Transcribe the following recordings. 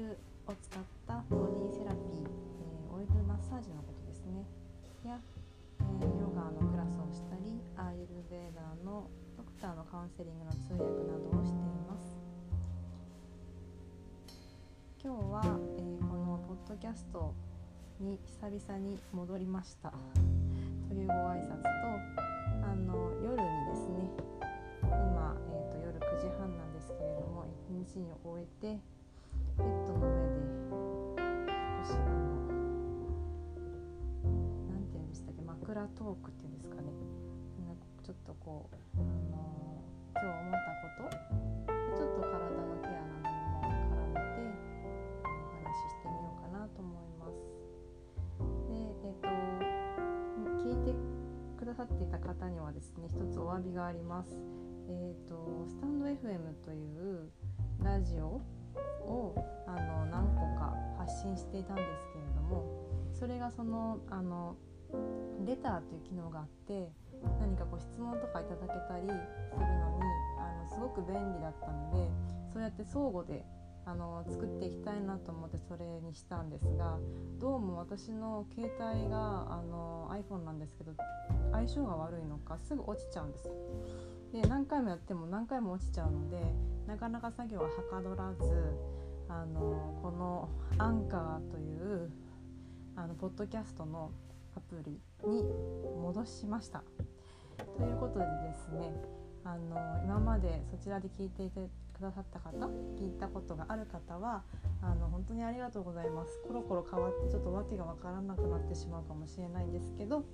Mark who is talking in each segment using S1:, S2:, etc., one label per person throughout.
S1: オイルを使ったボディセラピー、えー、オイルマッサージのことですね。や、えー、ヨガのクラスをしたりアーユルベーダーのドクターのカウンセリングの通訳などをしています。今日は、えー、このポッドキャストに久々に戻りました。というご挨拶とあの夜にですね今、えーと、夜9時半なんですけれども一日に終えてベッドの上で少しあの何て言うんでしたっけ枕トークっていうんですかねちょっとこう、あの今日思ったことちょっと体のケアなどにも絡めてお話ししてみようかなと思います。でえっ、ー、と聞いてくださっていた方にはですね一つお詫びがあります。えーとスタンド FM というラジオをあの何個か発信していたんですけれどもそれがそのあのレターという機能があって何かこう質問とかいただけたりするのにあのすごく便利だったのでそうやって相互であの作っていきたいなと思ってそれにしたんですがどうも私の携帯があの iPhone なんですけど相性が悪いのかすぐ落ちちゃうんです。で何回もやっても何回も落ちちゃうのでなかなか作業ははかどらずあのこのアンカーというあのポッドキャストのアプリに戻しました。ということでですねあの今までそちらで聞いていてくださった方聞いたことがある方はあの本当にありがとうございますコロコロ変わってちょっと訳が分からなくなってしまうかもしれないんですけど、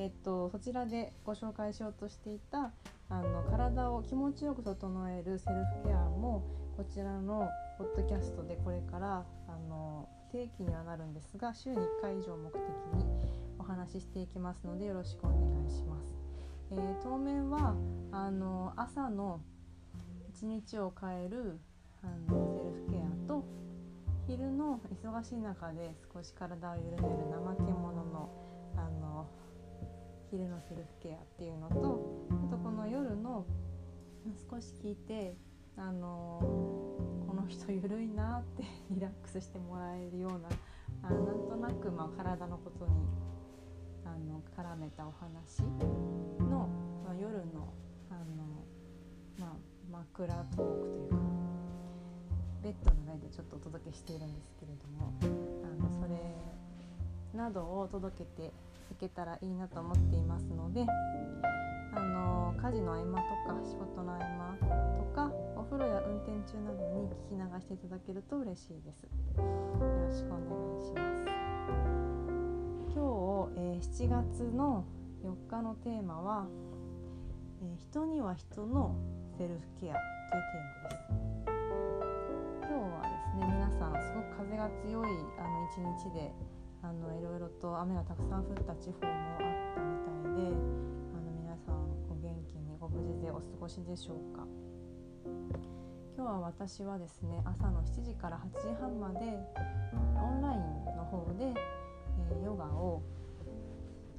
S1: えっと、そちらでご紹介しようとしていたあの体を気持ちよく整えるセルフケアもこちらのポッドキャストでこれからあの定期にはなるんですが週に1回以上目的にお話ししていきますのでよろしくお願いします。えー、当面はあの朝の一日を変えるあのセルフケアと昼の忙しい中で少し体を緩める怠け者のあの昼のセルフケアっていうのとあとこの夜の少し聞いてあのこの人ゆるいなって リラックスしてもらえるようなあなんとなくまあ体のことにあの絡めたお話の、まあ、夜のあの、まあ、枕トークというかベッドの上でちょっとお届けしているんですけれどもあのそれなどを届けてけたらいいなと思っていますのであの家事の合間とか仕事の合間とかお風呂や運転中などに聞き流していただけると嬉しいです。よろしくお願いします。今日、えー、7月の4日のテーマは、えー、人には人のセルフケアというテーマです。今日はですね皆さんすごく風が強いあの一日であのいろいろと雨がたくさん降った地方もあったみたいであの皆さんお元気にご無事でお過ごしでしょうか。今日は私はですね朝の7時から8時半までオンラインの方で、えー、ヨガを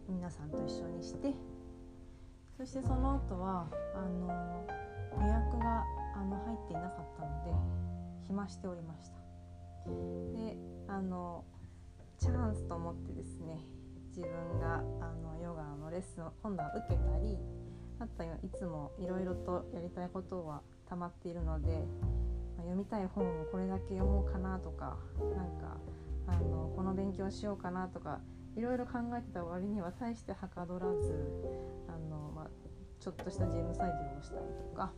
S1: 皆さんと一緒にしてそしてその後はあの予約があの入っていなかったので暇しておりました。であのチャンスと思ってですね自分があのヨガのレッスンを今度は受けたりあとはいつもいろいろとやりたいことは溜まっているので、ま、読みたい本をこれだけ読もうかなとかなんかあのこの勉強しようかなとかいろいろ考えてた割には大してはかどらずあの、まあ、ちょっとした事務作業をしたりとか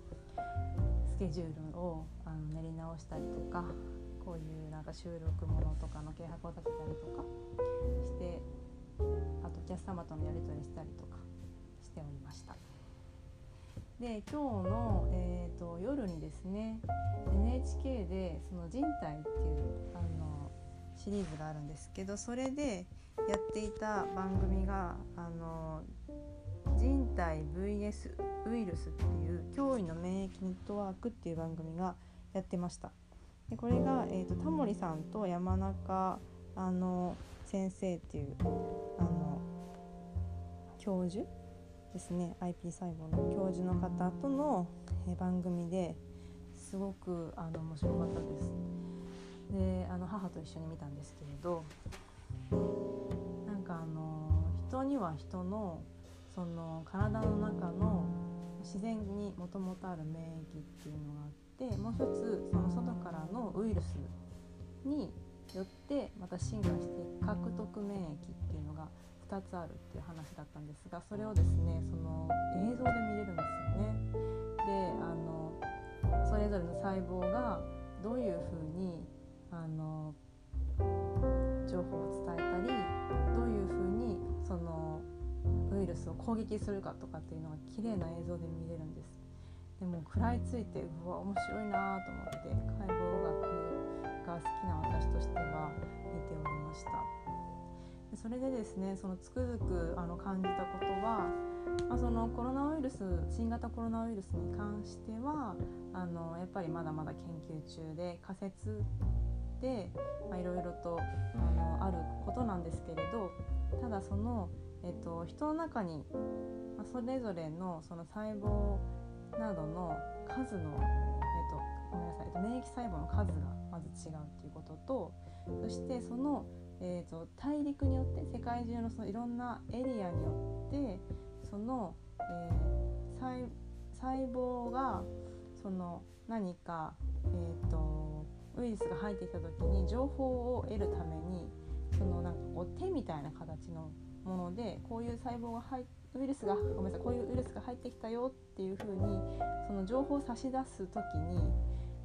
S1: スケジュールをあの練り直したりとかこういうなんか収録ものとかの計画を立てたりとかしてあとお客様とのやり取りしたりとかしておりました。で今日の、えーと、夜にですね NHK でその人体っていうあのシリーズがあるんですけどそれでやっていた番組があの人体 VS ウイルスっていう驚異の免疫ネットワークっていう番組がやってました。でこれが、えーと、タモリさんと山中あの先生っていうあの教授ですね IP 細胞の教授の方との、え番組ですごくあの面白かったです。であの母と一緒に見たんですけれどなんかあの人には人のその体の中の自然にもともとある免疫っていうのがあってもう一つその外からのウイルスによってまた進化していく獲得免疫っていうのが2つあるっていう話だったんですがそれをですねその映像で見れるんですよね。であのそれぞれの細胞がどういうふうにあの情報を伝えたりどういうふうにそのウイルスを攻撃するかとかっていうのが綺麗な映像で見れるんです。でも食らいついてうわ面白いなと思って解剖学が好きな私としては見ておりました。でそれでですねそのつくづくあの感じたことは、まあ、そのコロナウイルス新型コロナウイルスに関してはあのやっぱりまだまだ研究中で仮説でいろいろとあのあることなんですけれどただその、えっと、人の中に、まあ、それぞれのその細胞などの数の、えっと、ごめんなさい、えっと、免疫細胞の数がまず違うっていうこととそしてその、えっと、大陸によって世界中のそのいろんなエリアによってその、えー、細細胞がその何か、えーと、ウイルスが入ってきた時に情報を得るためにそのなんかこう手みたいな形のものでこういう細胞が入ってウイルスがごめんなさいこういうウイルスが入ってきたよっていう風にその情報を差し出す時に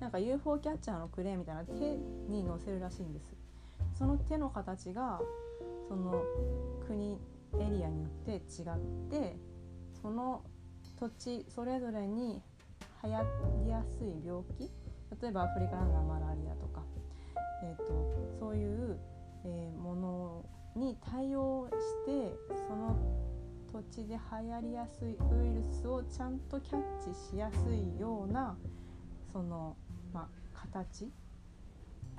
S1: なんか UFO キャッチャーのクレーンみたいな手に載せるらしいんです。その手の形がその国エリアによって違ってその土地それぞれに流行りやすい病気例えばアフリカランナーマラリアとか、えーと、そういう、えー、ものに対応してその土地で流行りやすいウイルスをちゃんとキャッチしやすいようなその、まあ、形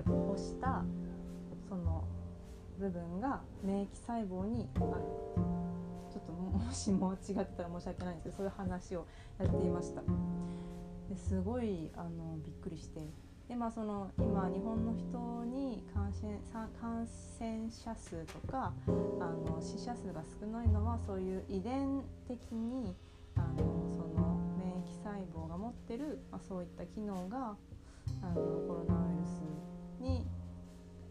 S1: をしたその部分が免疫細胞にあるちょっともしも違ってたら申し訳ないんですけどそういう話をやっていました。ですごいあのびっくりしてで、まあ、その今日本の人に感染者数とかあの死者数が少ないのはそういう遺伝的にあのその免疫細胞が持ってる、まあ、そういった機能があのコロナウイルスに、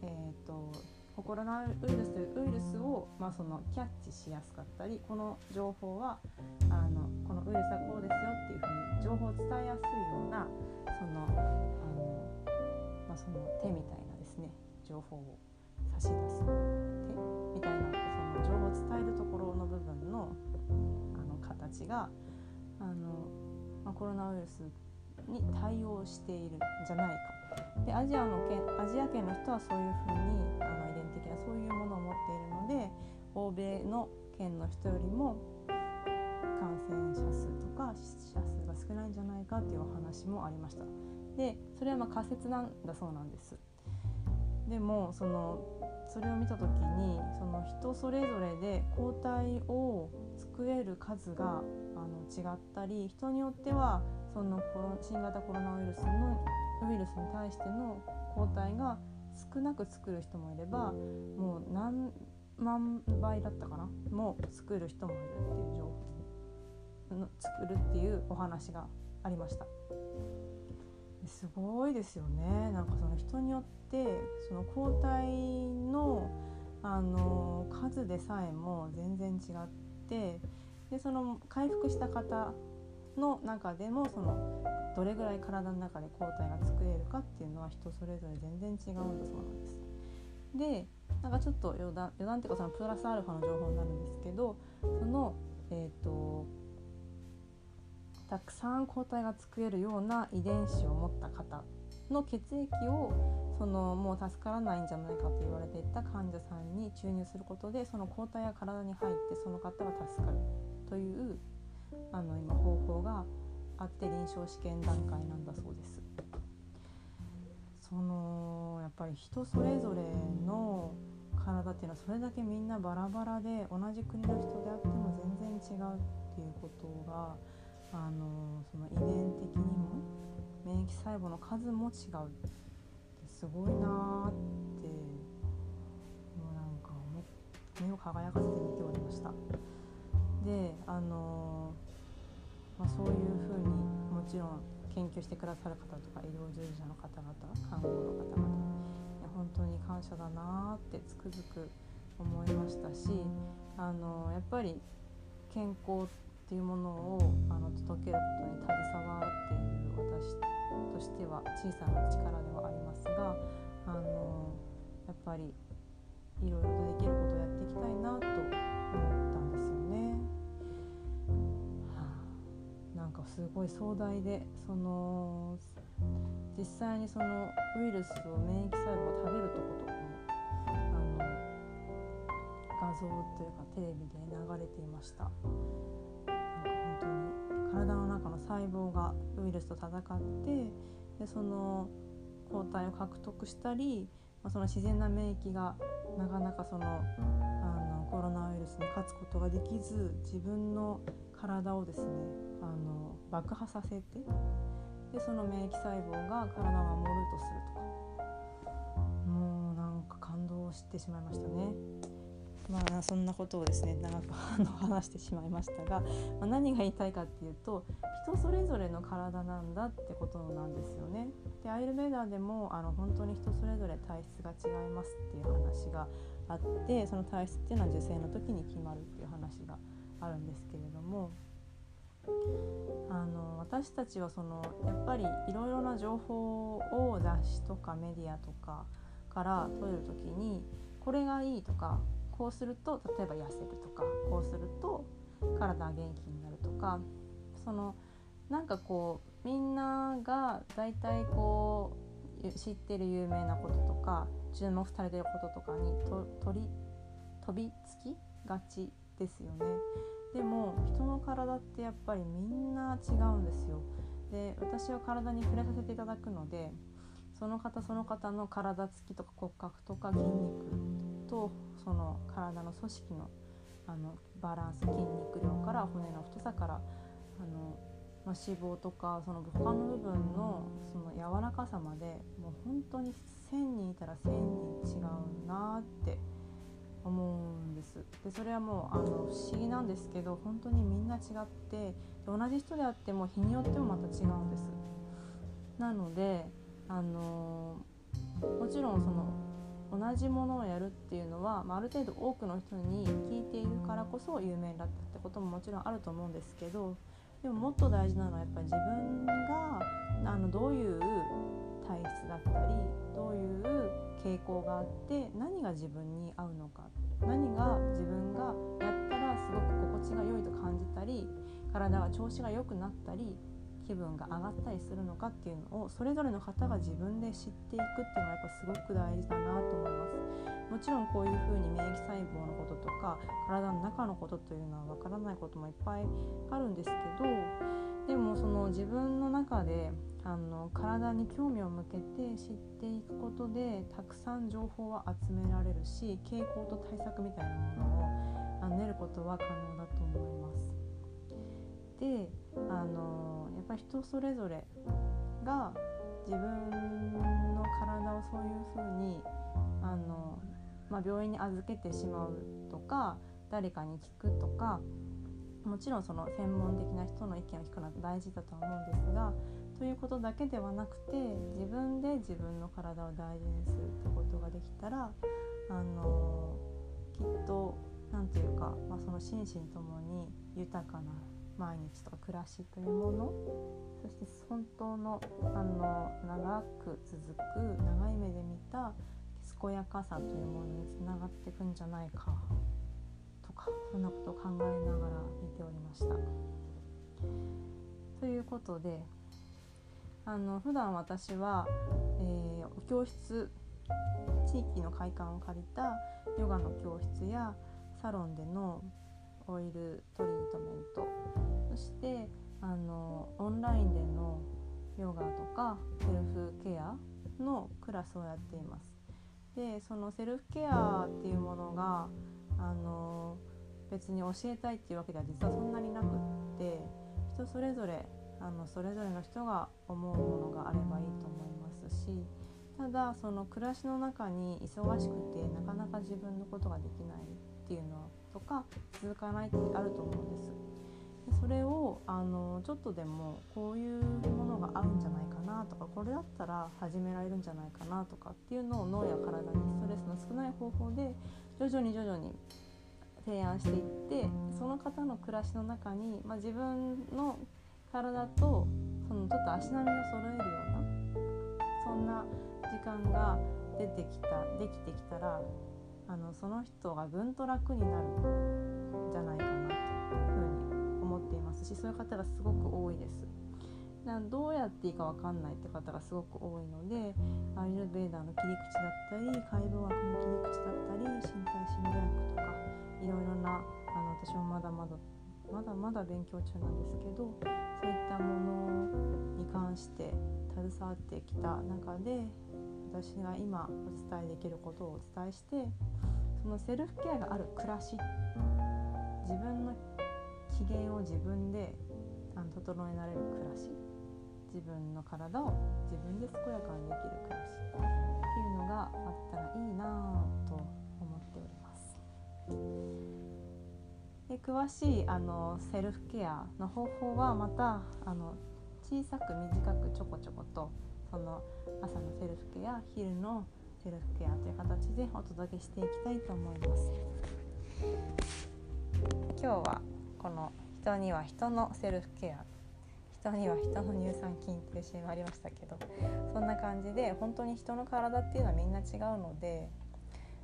S1: えーと、コロナウイルスというウイルスを、まあ、そのキャッチしやすかったりこの情報はあのこのウイルスはこうですよっていうふうに情報を伝えやすいようなそのあの、まあ、その手みたいな。情報を差し出す手みたいなその情報を伝えるところの部分のあの形があの、まあ、コロナウイルスに対応しているんじゃないかでアジアの県アジア圏の人はそういうふうにあの遺伝的なそういうものを持っているので欧米の県の人よりも感染者数とか死者数が少ないんじゃないかっていうお話もありましたでそれはま仮説なんだそうなんですでもそのそれを見た時にその人それぞれで抗体を作れる数があの違ったり人によってはその新型コロナウイルスのウイルスに対しての抗体が少なく作る人もいればもう何万倍だったかな？もう作る人もいるっていう情報作るっていうお話がありました。すごいですよねなんかその人によってその抗体のあの数でさえも全然違ってでその回復した方の中でもそのどれぐらい体の中で抗体が作れるかっていうのは人それぞれ全然違うんだそうなんです。でなんかちょっと余談余談っていうかそのプラスアルファの情報になるんですけどそのえっ、ー、とたくさん抗体が作れるような遺伝子を持った方の血液をそのもう助からないんじゃないかと言われていた患者さんに注入することでその抗体が体に入ってその方が助かるというあの今方法があって臨床試験段階なんだそうです。そのやっぱり人それぞれの体っていうのはそれだけみんなバラバラで同じ国の人であっても全然違うっていうことがあのその遺伝的にも免疫細胞の数も違うですすごいなってもうなんか目を輝かせて見ておりました。であのまあ、そういうふうにもちろん研究してくださる方とか医療従事者の方々看護の方々本当に感謝だなってつくづく思いましたしあのやっぱり健康ってていうものをあの届けることに携わっている私としては小さな力ではありますがあのやっぱりいろいろとできることをやっていきたいなと思ったんですよね。はあ、なんかすごい壮大でその実際にそのウイルスを免疫細胞を食べるとことかもあの画像というかテレビで流れていました。体の中の細胞がウイルスと戦ってでその抗体を獲得したり、まあ、その自然な免疫がなかなかそのあのコロナウイルスに勝つことができず自分の体をですねあの爆破させてでその免疫細胞が体を守るとするとかもうなんか感動してしまいましたね。まあ、そんなことをですね長く話してしまいましたが、ま、何が言いたいかっていうと人それぞれの体なんだってことなんですよね。でアイルベーダーでもあの本当に人それぞれ体質が違いますっていう話があってその体質っていうのは受精の時に決まるっていう話があるんですけれども。あの私たちはそのやっぱりいろいろな情報を雑誌とかメディアとかから取れる時にこれがいいとかこうすると例えば痩せるとかこうすると体が元気になるとかそのなんかこうみんなが大体こう知ってる有名なこととか注目されてることとかにと取り飛びつきがちですよね。でも人の体ってやっぱりみんな違うんですよ。で私は体に触れさせていただくのでその方その方の体つきとか骨格とか筋肉とその体の組織のあのバランス筋肉量から骨の太さからあの、まあ、脂肪とかその他の部分のその柔らかさまでもう本当に1,000人いたら1,000人違うなって思うんです。でそれはもうあの不思議なんですけど本当にみんな違ってで同じ人であっても日によってもまた違うんです。なのであのもちろんその同じものをやるっていうのは、まあ、ある程度多くの人に聞いているからこそ有名だったってことももちろんあると思うんですけどでももっと大事なのはやっぱり自分があのどういう体質だったりどういう傾向があって何が自分に合うのか何が自分がやったらすごく心地が良いと感じたり体が調子が良くなったり気分が上がったりするのかっていうのをそれぞれの方が自分で知っていくっていうのはやっぱすごく大事だなと思いますもちろんこういうふうに免疫細胞のこととか体の中のことというのはわからないこともいっぱいあるんですけどでもその自分の中であの体に興味を向けて知っていくことでたくさん情報は集められるし傾向と対策みたいなものを練ることは可能だと思います。であのやっぱり人それぞれが自分の体をそういうふうにあの、まあ、病院に預けてしまうとか誰かに聞くとかもちろんその専門的な人の意見を聞くのは大事だとは思うんですがということだけではなくて自分で自分の体を大事にするってことができたらあのきっと何て言うか、まあ、その心身ともに豊かな毎日とか暮らしというものそして本当のあの長く続く長い目で見た健やかさというものにつながっていくんじゃないかとかそんなことを考えながら見ておりました。ということであの普段私は、えー、教室地域の会館を借りたヨガの教室やサロンでのオイルトリートメントそしてあのオンラインでのヨガとかセルフケアのクラスをやっています。でそのセルフケアっていうものがあの別に教えたいっていうわけでは実はそんなになくって人それぞれあのそれぞれの人が思うものがあればいいと思いますした分がその暮らしの中に忙しくてなかなか自分のことができないっていうのはとか続かないってあると思うんです。でそれをあのちょっとでもこういうものが合うんじゃないかなとかこれだったら始められるんじゃないかなとかっていうのを脳や体にストレスの少ない方法で徐々に徐々に提案していってその方の暮らしの中に、まあ、自分の体とそのちょっと足並みを揃えるようなそんな時間が出てきたできてきたらあのその人がぐんと楽になるんじゃないかなというふうに思っていますしそういう方がすごく多いです。どうやっていいか分かんないって方がすごく多いのでアイルベーダーの切り口だったり解剖学の切り口だったり身体心理学とかいろいろなあの私もまだまだまだまだ勉強中なんですけどそういったものに関して携わってきた中で私が今お伝えできることをお伝えしてそのセルフケアがある暮らし自分の機嫌を自分であの整えられる暮らし自分の体を自分で健やかにできる暮らしっていうのがあったらいいなと思っております。で詳しいあのセルフケアの方法はまたあの小さく短くちょこちょことその朝のセルフケア昼のセルフケアという形でお届けしていきたいと思います今日はこの人には人のセルフケア人には人の乳酸菌っていうシーンもありましたけどそんな感じで本当に人の体っていうのはみんな違うので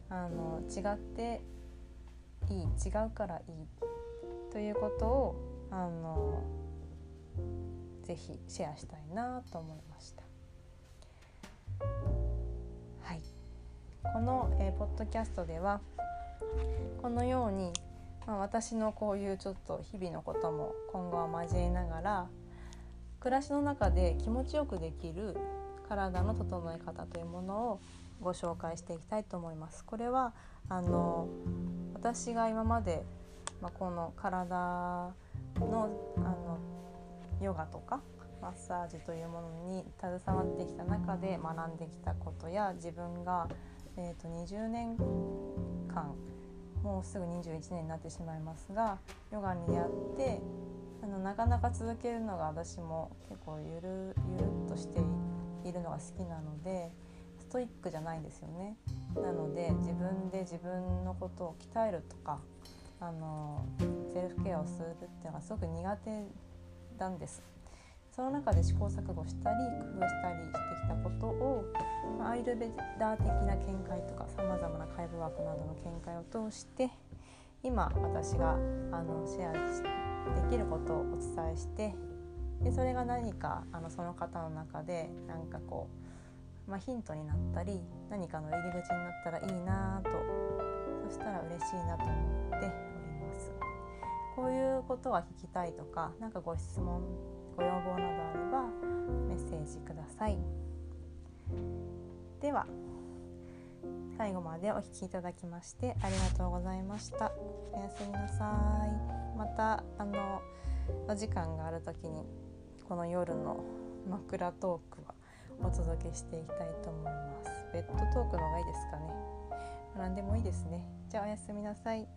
S1: あの違っていい違うからいいということをあのぜひシェアしたいなと思いました。この、えー、ポッドキャストではこのように、まあ、私のこういうちょっと日々のことも今後は交えながら暮らしの中で気持ちよくできる体の整え方というものをご紹介していきたいと思います。これはあの私が今まで、まあ、この体のあのヨガとかマッサージというものに携わってきた中で学んできたことや自分が、えー、と20年間もうすぐ21年になってしまいますがヨガに出会ってあのなかなか続けるのが私も結構ゆるゆるっとしているのが好きなのでストイックじゃないんですよね。なので自分で自分のことを鍛えるとかあのセルフケアをするっていうのがすごく苦手なんです。その中で試行錯誤したり工夫したりしてきたことを、ま、アイルベダー的な見解とかさまざまな解剖学などの見解を通して今私があのシェアできることをお伝えしてでそれが何かあのその方の中で何かこう、まあ、ヒントになったり何かの入り口になったらいいなとそしたら嬉しいなと思っております。こういうことは聞きたいとか何かご質問ご要望などあればメッセージください。では最後までお聴きいただきましてありがとうございました。おやすみなさい。またあのお時間がある時にこの夜の枕トークはお届けしていきたいと思います。ベッドトークの方がいいですかね。何でもいいですね。じゃあおやすみなさい。